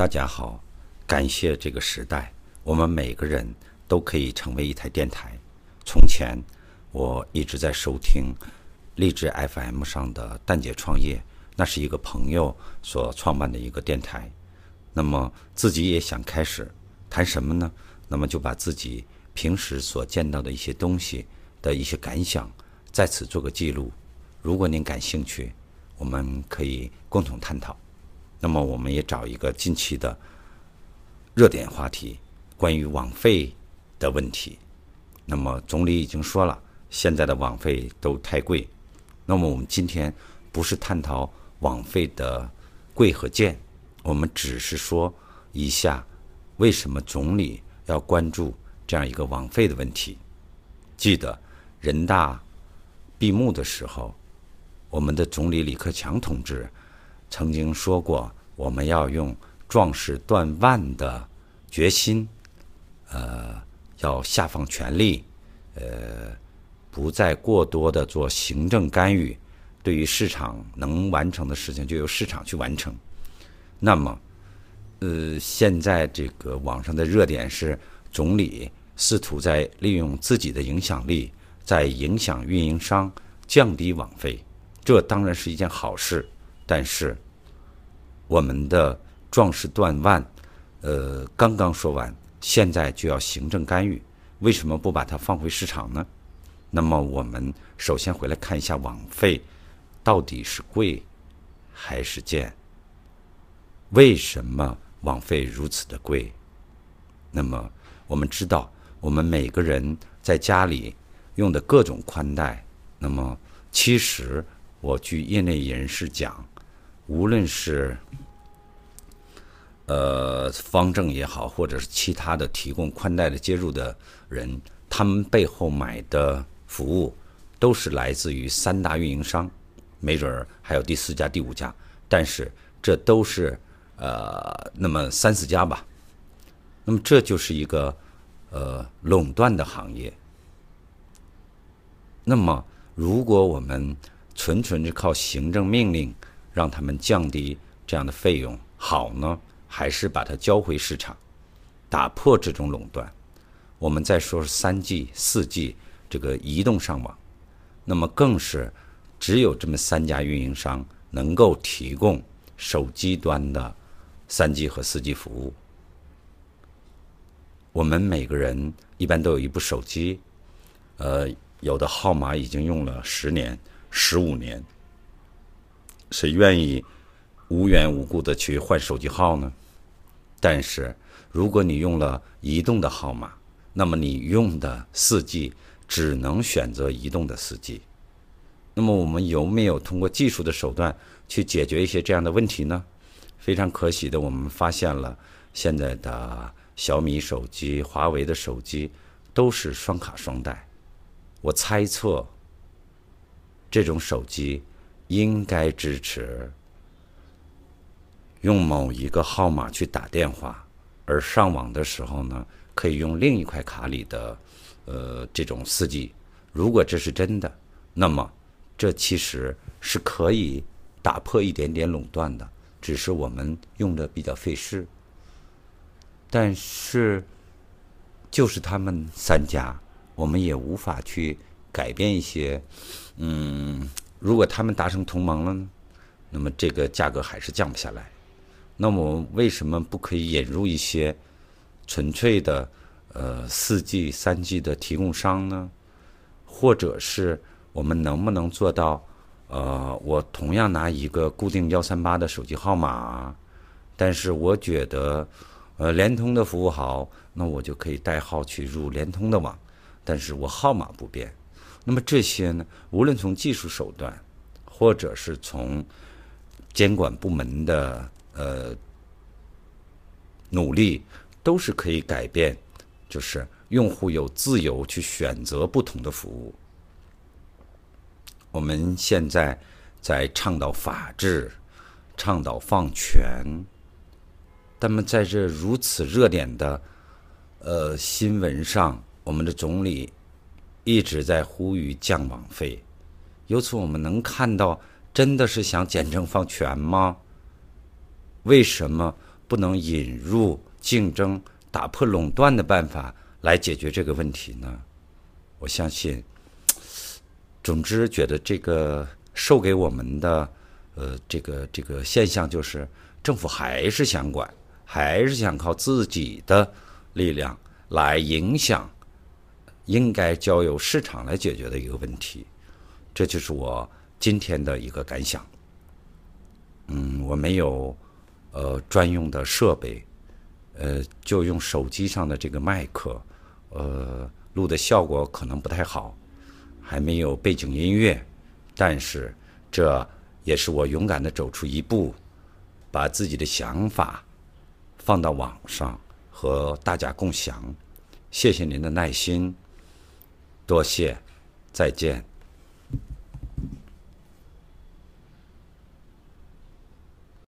大家好，感谢这个时代，我们每个人都可以成为一台电台。从前我一直在收听励志 FM 上的“蛋姐创业”，那是一个朋友所创办的一个电台。那么自己也想开始谈什么呢？那么就把自己平时所见到的一些东西的一些感想在此做个记录。如果您感兴趣，我们可以共同探讨。那么我们也找一个近期的热点话题，关于网费的问题。那么总理已经说了，现在的网费都太贵。那么我们今天不是探讨网费的贵和贱，我们只是说一下为什么总理要关注这样一个网费的问题。记得人大闭幕的时候，我们的总理李克强同志。曾经说过，我们要用壮士断腕的决心，呃，要下放权力，呃，不再过多的做行政干预，对于市场能完成的事情就由市场去完成。那么，呃，现在这个网上的热点是总理试图在利用自己的影响力，在影响运营商降低网费，这当然是一件好事。但是，我们的壮士断腕，呃，刚刚说完，现在就要行政干预，为什么不把它放回市场呢？那么，我们首先回来看一下网费到底是贵还是贱？为什么网费如此的贵？那么，我们知道，我们每个人在家里用的各种宽带，那么其实我据业内人士讲。无论是呃方正也好，或者是其他的提供宽带的接入的人，他们背后买的服务都是来自于三大运营商，没准儿还有第四家、第五家，但是这都是呃那么三四家吧。那么这就是一个呃垄断的行业。那么如果我们纯纯是靠行政命令，让他们降低这样的费用好呢，还是把它交回市场，打破这种垄断？我们再说三 G、四 G 这个移动上网，那么更是只有这么三家运营商能够提供手机端的三 G 和四 G 服务。我们每个人一般都有一部手机，呃，有的号码已经用了十年、十五年。谁愿意无缘无故的去换手机号呢？但是，如果你用了移动的号码，那么你用的四 G 只能选择移动的四 G。那么，我们有没有通过技术的手段去解决一些这样的问题呢？非常可喜的，我们发现了现在的小米手机、华为的手机都是双卡双待。我猜测，这种手机。应该支持用某一个号码去打电话，而上网的时候呢，可以用另一块卡里的呃这种四 G。如果这是真的，那么这其实是可以打破一点点垄断的，只是我们用的比较费事。但是就是他们三家，我们也无法去改变一些，嗯。如果他们达成同盟了呢，那么这个价格还是降不下来。那么我们为什么不可以引入一些纯粹的呃四 G、三 G 的提供商呢？或者是我们能不能做到呃，我同样拿一个固定幺三八的手机号码，但是我觉得呃联通的服务好，那我就可以代号去入联通的网，但是我号码不变。那么这些呢，无论从技术手段，或者是从监管部门的呃努力，都是可以改变，就是用户有自由去选择不同的服务。我们现在在倡导法治，倡导放权，那么在这如此热点的呃新闻上，我们的总理。一直在呼吁降网费，由此我们能看到，真的是想简政放权吗？为什么不能引入竞争、打破垄断的办法来解决这个问题呢？我相信，总之觉得这个授给我们的呃这个这个现象就是政府还是想管，还是想靠自己的力量来影响，应该交由市场来解决的一个问题。这就是我今天的一个感想。嗯，我没有呃专用的设备，呃，就用手机上的这个麦克，呃，录的效果可能不太好，还没有背景音乐，但是这也是我勇敢的走出一步，把自己的想法放到网上和大家共享。谢谢您的耐心，多谢，再见。